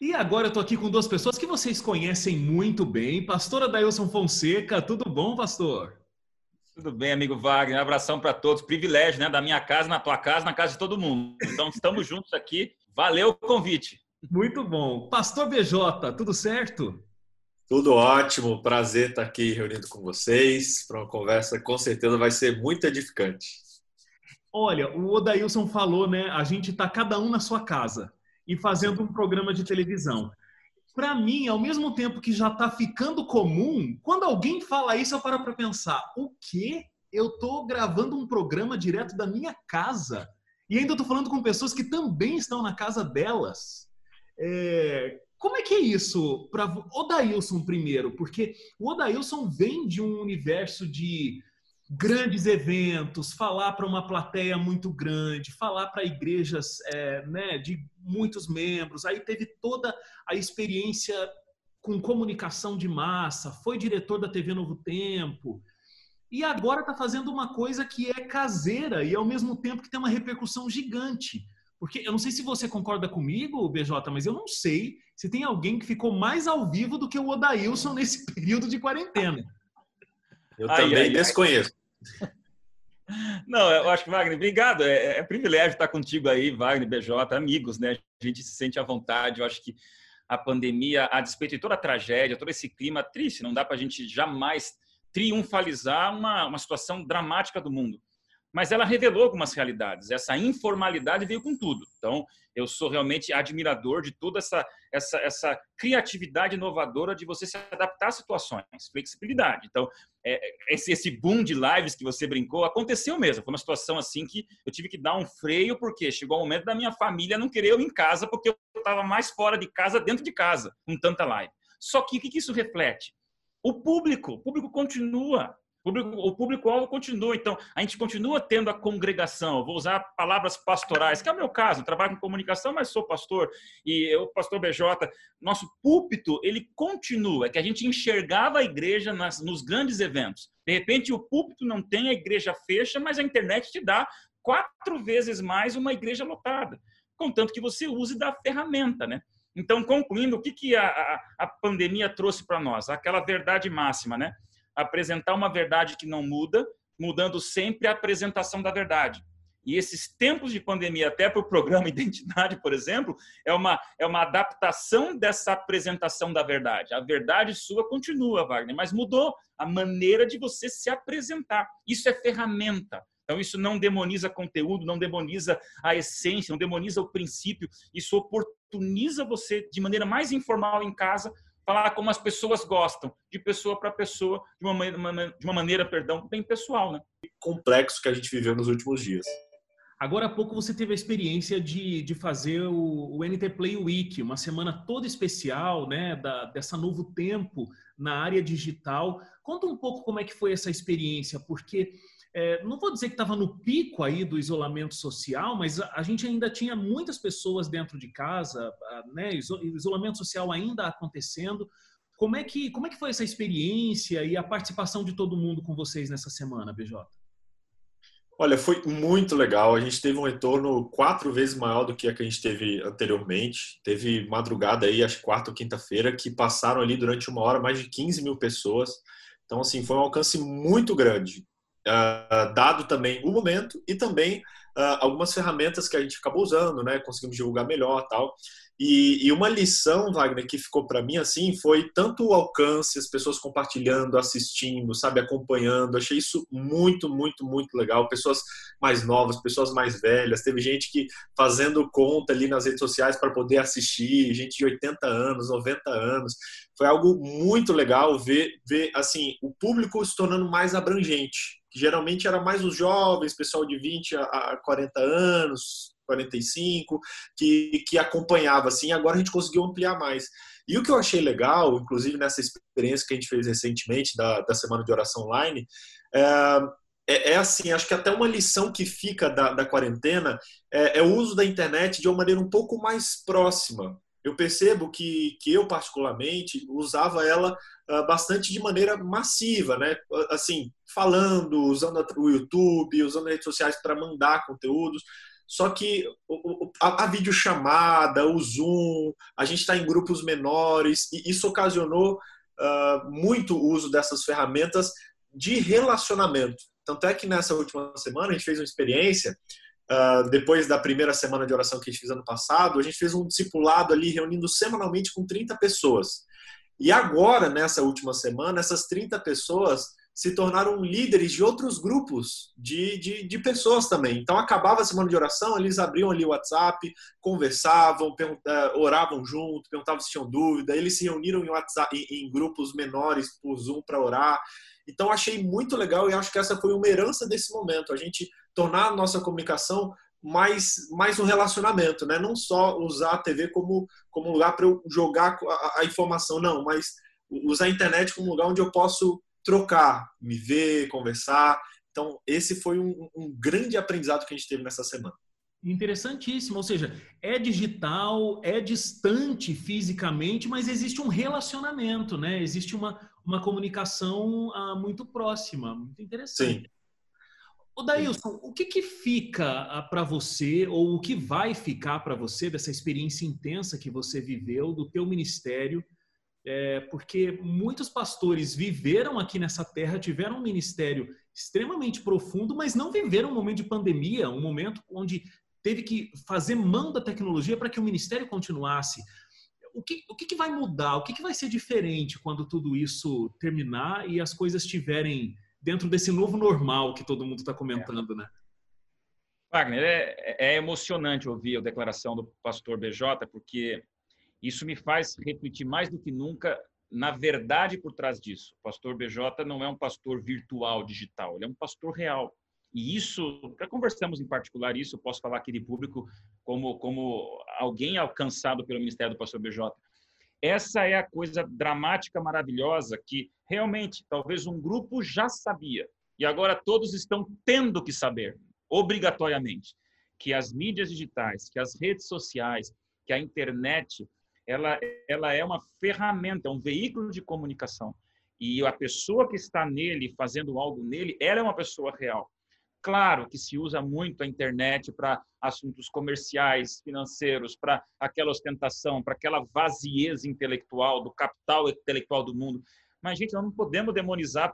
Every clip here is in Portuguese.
E agora eu estou aqui com duas pessoas que vocês conhecem muito bem. Pastora Dailson Fonseca, tudo bom, pastor? Tudo bem, amigo Wagner. Um abração para todos. Privilégio, né? Da minha casa, na tua casa, na casa de todo mundo. Então, estamos juntos aqui. Valeu o convite. Muito bom. Pastor BJ, tudo certo? Tudo ótimo. Prazer estar aqui reunido com vocês para uma conversa que com certeza vai ser muito edificante. Olha, o Odailson falou, né? A gente está cada um na sua casa e fazendo um programa de televisão. Para mim, ao mesmo tempo que já está ficando comum, quando alguém fala isso, eu paro para pensar: o quê? Eu estou gravando um programa direto da minha casa e ainda estou falando com pessoas que também estão na casa delas. É, como é que é isso para Odailson primeiro? Porque o Odailson vem de um universo de grandes eventos, falar para uma plateia muito grande, falar para igrejas é, né, de muitos membros. Aí teve toda a experiência com comunicação de massa, foi diretor da TV Novo Tempo. E agora está fazendo uma coisa que é caseira e ao mesmo tempo que tem uma repercussão gigante. Porque eu não sei se você concorda comigo, BJ, mas eu não sei se tem alguém que ficou mais ao vivo do que o Odailson nesse período de quarentena. Eu ai, também ai, desconheço. Não, eu acho que, Wagner, obrigado. É, é, privilégio estar contigo aí, Wagner, BJ, amigos, né? A gente se sente à vontade. Eu acho que a pandemia, a despeito de toda a tragédia, todo esse clima triste, não dá para a gente jamais triunfalizar uma, uma situação dramática do mundo mas ela revelou algumas realidades. Essa informalidade veio com tudo. Então, eu sou realmente admirador de toda essa, essa, essa criatividade inovadora de você se adaptar a situações, flexibilidade. Então, é, esse, esse boom de lives que você brincou aconteceu mesmo. Foi uma situação assim que eu tive que dar um freio, porque chegou o momento da minha família não querer eu em casa, porque eu estava mais fora de casa, dentro de casa, com tanta live. Só que o que isso reflete? O público, o público continua o público-alvo continua, então a gente continua tendo a congregação. vou usar palavras pastorais, que é o meu caso. Eu trabalho com comunicação, mas sou pastor e eu, pastor BJ. Nosso púlpito ele continua, é que a gente enxergava a igreja nas, nos grandes eventos. De repente o púlpito não tem, a igreja fecha, mas a internet te dá quatro vezes mais uma igreja lotada, contanto que você use da ferramenta, né? Então, concluindo, o que, que a, a, a pandemia trouxe para nós? Aquela verdade máxima, né? Apresentar uma verdade que não muda, mudando sempre a apresentação da verdade. E esses tempos de pandemia, até para o programa Identidade, por exemplo, é uma, é uma adaptação dessa apresentação da verdade. A verdade sua continua, Wagner, mas mudou a maneira de você se apresentar. Isso é ferramenta. Então, isso não demoniza conteúdo, não demoniza a essência, não demoniza o princípio. Isso oportuniza você, de maneira mais informal em casa, falar como as pessoas gostam, de pessoa para pessoa, de uma, maneira, de uma maneira, perdão, bem pessoal, né? Complexo que a gente viveu nos últimos dias. Agora há pouco você teve a experiência de, de fazer o, o NT Play Week, uma semana toda especial, né, da, dessa novo tempo na área digital. Conta um pouco como é que foi essa experiência, porque é, não vou dizer que estava no pico aí do isolamento social, mas a, a, gente ainda tinha muitas pessoas dentro de casa, né, isolamento social ainda acontecendo. Como é que como é que foi essa experiência e a participação de todo mundo com vocês nessa semana, BJ? Olha, foi muito legal. A gente teve um retorno quatro vezes maior do que a que a gente teve anteriormente. Teve madrugada aí, acho quarta ou quinta-feira, que passaram ali durante uma hora mais de 15 mil pessoas. Então, assim, foi um alcance muito grande uh, dado também o momento e também uh, algumas ferramentas que a gente acabou usando, né? Conseguimos divulgar melhor tal. E, e uma lição, Wagner, que ficou para mim assim, foi tanto o alcance, as pessoas compartilhando, assistindo, sabe, acompanhando. Achei isso muito, muito, muito legal. Pessoas mais novas, pessoas mais velhas. Teve gente que fazendo conta ali nas redes sociais para poder assistir, gente de 80 anos, 90 anos. Foi algo muito legal ver, ver assim, o público se tornando mais abrangente que geralmente era mais os jovens, pessoal de 20 a 40 anos, 45, que, que acompanhava assim, agora a gente conseguiu ampliar mais. E o que eu achei legal, inclusive nessa experiência que a gente fez recentemente da, da Semana de Oração Online, é, é, é, assim, acho que até uma lição que fica da, da quarentena é, é, o uso da internet de uma maneira um pouco mais próxima eu percebo que, que eu, particularmente, usava ela uh, bastante de maneira massiva, né? Assim, falando, usando o YouTube, usando as redes sociais para mandar conteúdos. Só que a, a videochamada, o Zoom, a gente está em grupos menores, e isso ocasionou uh, muito uso dessas ferramentas de relacionamento. Tanto é que nessa última semana a gente fez uma experiência, uh, depois da primeira semana de oração que a gente fez ano passado, a gente fez um discipulado ali, reunindo semanalmente com 30 pessoas. E agora, nessa última semana, essas 30 pessoas se tornaram líderes de outros grupos de, de, de, pessoas também. Então, acabava a semana de oração, eles abriam ali o WhatsApp, conversavam, oravam junto, perguntavam se tinham dúvida, eles se reuniram em, WhatsApp, em, em grupos menores por Zoom para orar. Então, achei muito legal e acho que essa foi uma herança desse momento, a gente tornar a nossa comunicação mais, mais um relacionamento, né? não só usar a TV como, como lugar para eu jogar a, a informação, não, mas usar a internet como lugar onde eu posso trocar, me ver, conversar. Então, esse foi um, um grande aprendizado que a gente teve nessa semana. Interessantíssimo, ou seja, é digital, é distante fisicamente, mas existe um relacionamento, né? Existe uma, uma comunicação uh, muito próxima, muito interessante. Sim. O Dailson, o que, que fica uh, para você, ou o que vai ficar para você dessa experiência intensa que você viveu, do teu ministério, é, porque muitos pastores viveram aqui nessa terra, tiveram um ministério extremamente profundo, mas não viveram um momento de pandemia, um momento onde teve que fazer mão da tecnologia para que o ministério continuasse. O que, o que, vai mudar? O que, que vai ser diferente quando tudo isso terminar e as coisas estiverem dentro desse novo normal que todo mundo está comentando, né? Wagner, é, é emocionante ouvir a declaração do pastor BJ, porque isso me faz refletir mais do que nunca na verdade por trás disso. O pastor BJ não é um pastor virtual, digital, ele é um pastor real. E isso, já conversamos em particular isso, eu posso falar aqui de público como, como alguém alcançado pelo ministério do pastor BJ. Essa é a coisa dramática, maravilhosa, que realmente talvez um grupo já sabia, e agora todos estão tendo que saber, obrigatoriamente, que as mídias digitais, que as redes sociais, que a internet ela, ela é uma ferramenta, é um veículo de comunicação. E a pessoa que está nele, fazendo algo nele, ela é uma pessoa real. Claro que se usa muito a internet para assuntos comerciais, financeiros, para aquela ostentação, para aquela vazieza intelectual, do capital intelectual do mundo. Mas, gente, nós não podemos demonizar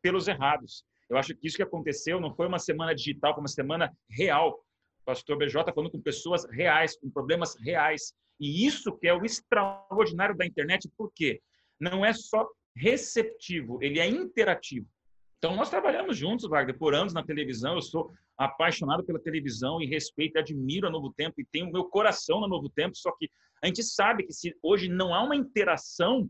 pelos errados. Eu acho que isso que aconteceu não foi uma semana digital, foi uma semana real. O pastor BJ falando com pessoas reais, com problemas reais. E isso que é o extraordinário da internet, porque não é só receptivo, ele é interativo. Então, nós trabalhamos juntos, Wagner, por anos na televisão. Eu sou apaixonado pela televisão e respeito admiro a Novo Tempo e tenho meu coração na Novo Tempo. Só que a gente sabe que se hoje não há uma interação,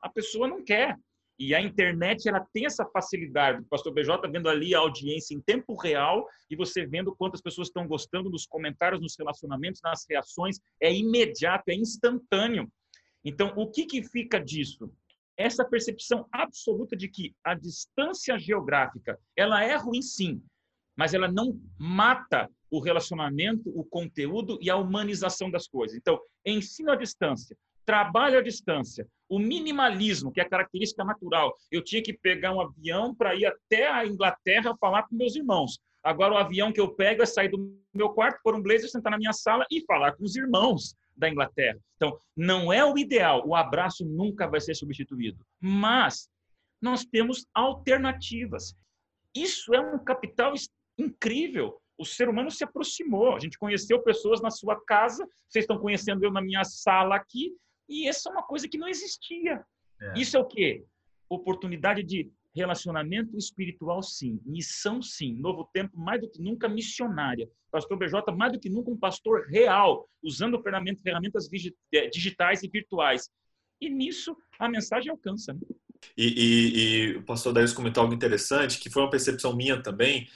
a pessoa não quer. E a internet ela tem essa facilidade. O pastor BJ vendo ali a audiência em tempo real e você vendo quantas pessoas estão gostando nos comentários, nos relacionamentos, nas reações. É imediato, é instantâneo. Então, o que, que fica disso? Essa percepção absoluta de que a distância geográfica ela é ruim sim, mas ela não mata o relacionamento, o conteúdo e a humanização das coisas. Então, ensino à distância, trabalho à distância, o minimalismo, que é a característica natural. Eu tinha que pegar um avião para ir até a Inglaterra falar com meus irmãos. Agora, o avião que eu pego é sair do meu quarto, pôr um blazer, sentar na minha sala e falar com os irmãos da Inglaterra. Então, não é o ideal, o abraço nunca vai ser substituído, mas nós temos alternativas. Isso é um capital incrível. O ser humano se aproximou, a gente conheceu pessoas na sua casa, vocês estão conhecendo eu na minha sala aqui, e essa é uma coisa que não existia. É. Isso é o quê? Oportunidade de relacionamento espiritual, sim. Missão, sim. Novo tempo, mais do que nunca, missionária. Pastor BJ, mais do que nunca, um pastor real, usando ferramentas é, digitais e virtuais. E nisso, a mensagem alcança. Né? E, e, e, o pastor Daís comentou algo interessante, que foi uma percepção minha também,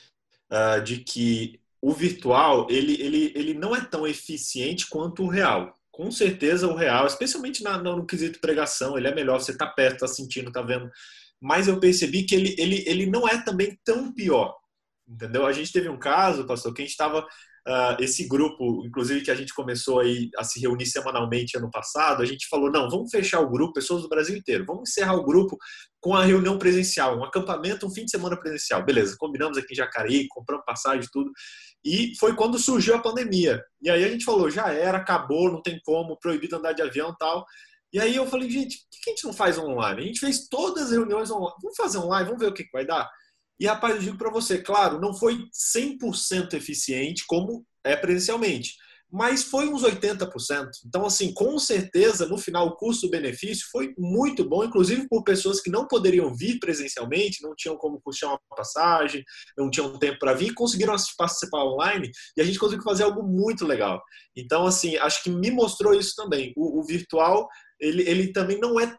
uh, de que o virtual, ele, ele, ele não é tão eficiente quanto o real com certeza o real, especialmente na, no, no quesito pregação, ele é melhor, você tá perto, tá sentindo, tá vendo. Mas eu percebi que ele, ele, ele não é também tão pior, entendeu? A gente teve um caso, pastor, que a gente estava uh, esse grupo, inclusive que a gente começou aí a se reunir semanalmente ano passado, a gente falou, não, vamos fechar o grupo, pessoas do Brasil inteiro, vamos encerrar o grupo com a reunião presencial, um acampamento, um fim de semana presencial. Beleza, combinamos aqui em Jacareí, compramos passagem, tudo. E foi quando surgiu a pandemia. E aí a gente falou, já era, acabou, não tem como, proibido andar de avião tal. E aí eu falei, gente, por que a gente não faz online? A gente fez todas as reuniões online. Vamos fazer online, vamos ver o que vai dar. E, rapaz, eu digo para você, claro, não foi 100% eficiente como é presencialmente, mas foi uns 80%. Então, assim, com certeza, no final, o custo-benefício foi muito bom, inclusive por pessoas que não poderiam vir presencialmente, não tinham como puxar uma passagem, não tinham tempo para vir, conseguiram participar online e a gente conseguiu fazer algo muito legal. Então, assim, acho que me mostrou isso também. O, o virtual, ele, ele também não é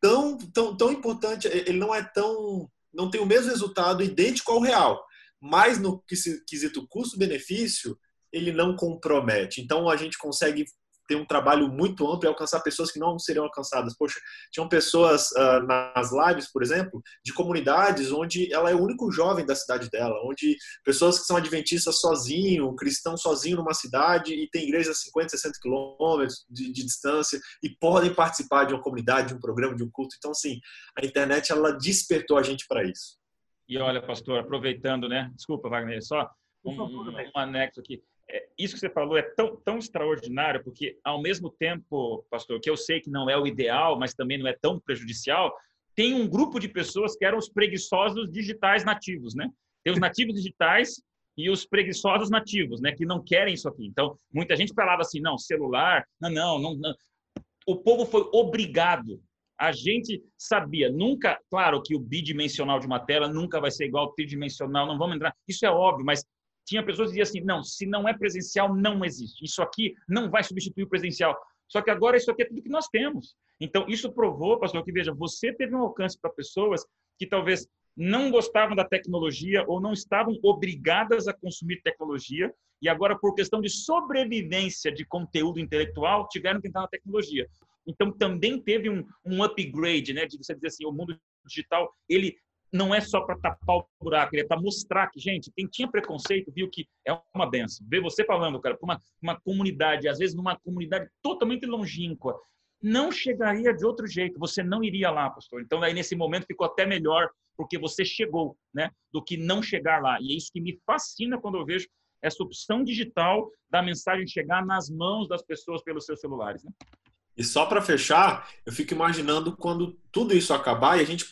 tão, tão, tão importante, ele não é tão não tem o mesmo resultado idêntico ao real, mas no quesito custo-benefício, ele não compromete. Então a gente consegue ter um trabalho muito amplo e alcançar pessoas que não seriam alcançadas. Poxa, tinham pessoas uh, nas lives, por exemplo, de comunidades onde ela é o único jovem da cidade dela, onde pessoas que são adventistas sozinho, cristãos sozinho numa cidade e tem igreja a 50, 60 quilômetros de, de, distância e podem participar de uma comunidade, de um programa, de um culto. Então, assim, a internet ela despertou a gente para isso. E olha, pastor, aproveitando, né? Desculpa, Wagner, só um, um, um anexo aqui é, isso que você falou é tão, tão extraordinário, porque ao mesmo tempo, pastor, que eu sei que não é o ideal, mas também não é tão prejudicial, tem um grupo de pessoas que eram os preguiçosos digitais nativos, né? Tem os nativos digitais e os preguiçosos nativos, né? Que não querem isso aqui. Então, muita gente falava assim, não, celular, não, não, não. não. O povo foi obrigado. A gente sabia, nunca, claro que o bidimensional de uma tela nunca vai ser igual ao tridimensional, não vamos entrar, isso é óbvio, mas tinha pessoas que diziam assim: não, se não é presencial, não existe. Isso aqui não vai substituir o presencial. Só que agora isso aqui é tudo que nós temos. Então, isso provou, pastor, que veja, você teve um alcance para pessoas que talvez não gostavam da tecnologia ou não estavam obrigadas a consumir tecnologia e agora, por questão de sobrevivência de conteúdo intelectual, tiveram que entrar na tecnologia. Então, também teve um, um upgrade, né, de você dizer assim, o mundo digital, ele não é só para tapar o buraco, ele é para mostrar que, gente, quem tinha preconceito viu que é uma benção. Ver você falando, cara, para uma, uma comunidade, às vezes numa comunidade totalmente longínqua, não chegaria de outro jeito, você não iria lá, pastor. Então, aí nesse momento ficou até melhor, porque você chegou, né, do que não chegar lá. E é isso que me fascina quando eu vejo essa opção digital da mensagem chegar nas mãos das pessoas pelos seus celulares, né? E só para fechar, eu fico imaginando quando tudo isso acabar e a gente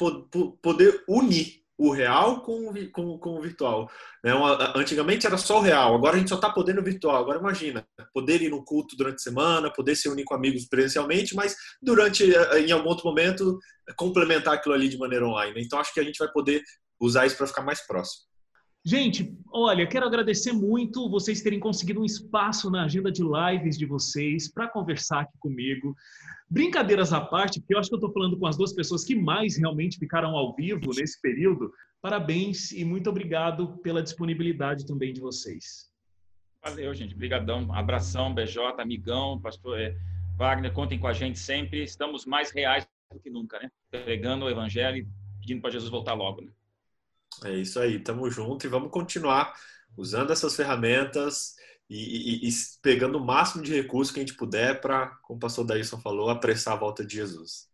poder unir o real com, com, com o virtual. Né? Antigamente era só o real, agora a gente só está podendo o virtual. Agora imagina, poder ir no culto durante a semana, poder se unir com amigos presencialmente, mas durante, eh, em algum outro momento, complementar aquilo ali de maneira online. Então acho que a gente vai poder usar isso para ficar mais próximo. Gente, olha, quero agradecer muito vocês terem conseguido um espaço na agenda de lives de vocês para conversar aqui comigo. Brincadeiras à parte, porque eu acho que eu estou falando com as duas pessoas que mais realmente ficaram ao vivo nesse período. Parabéns e muito obrigado pela disponibilidade também de vocês. Valeu, gente. Obrigadão. Abração, BJ, amigão, pastor é, Wagner, contem com a gente sempre. Estamos mais reais do que nunca, né? Pregando o evangelho e pedindo para Jesus voltar logo, né? É isso aí, tamo junto e vamos continuar usando essas ferramentas e, e, e pegando o máximo de recursos que a gente puder para, como o pastor Daílson falou, apressar a volta de Jesus.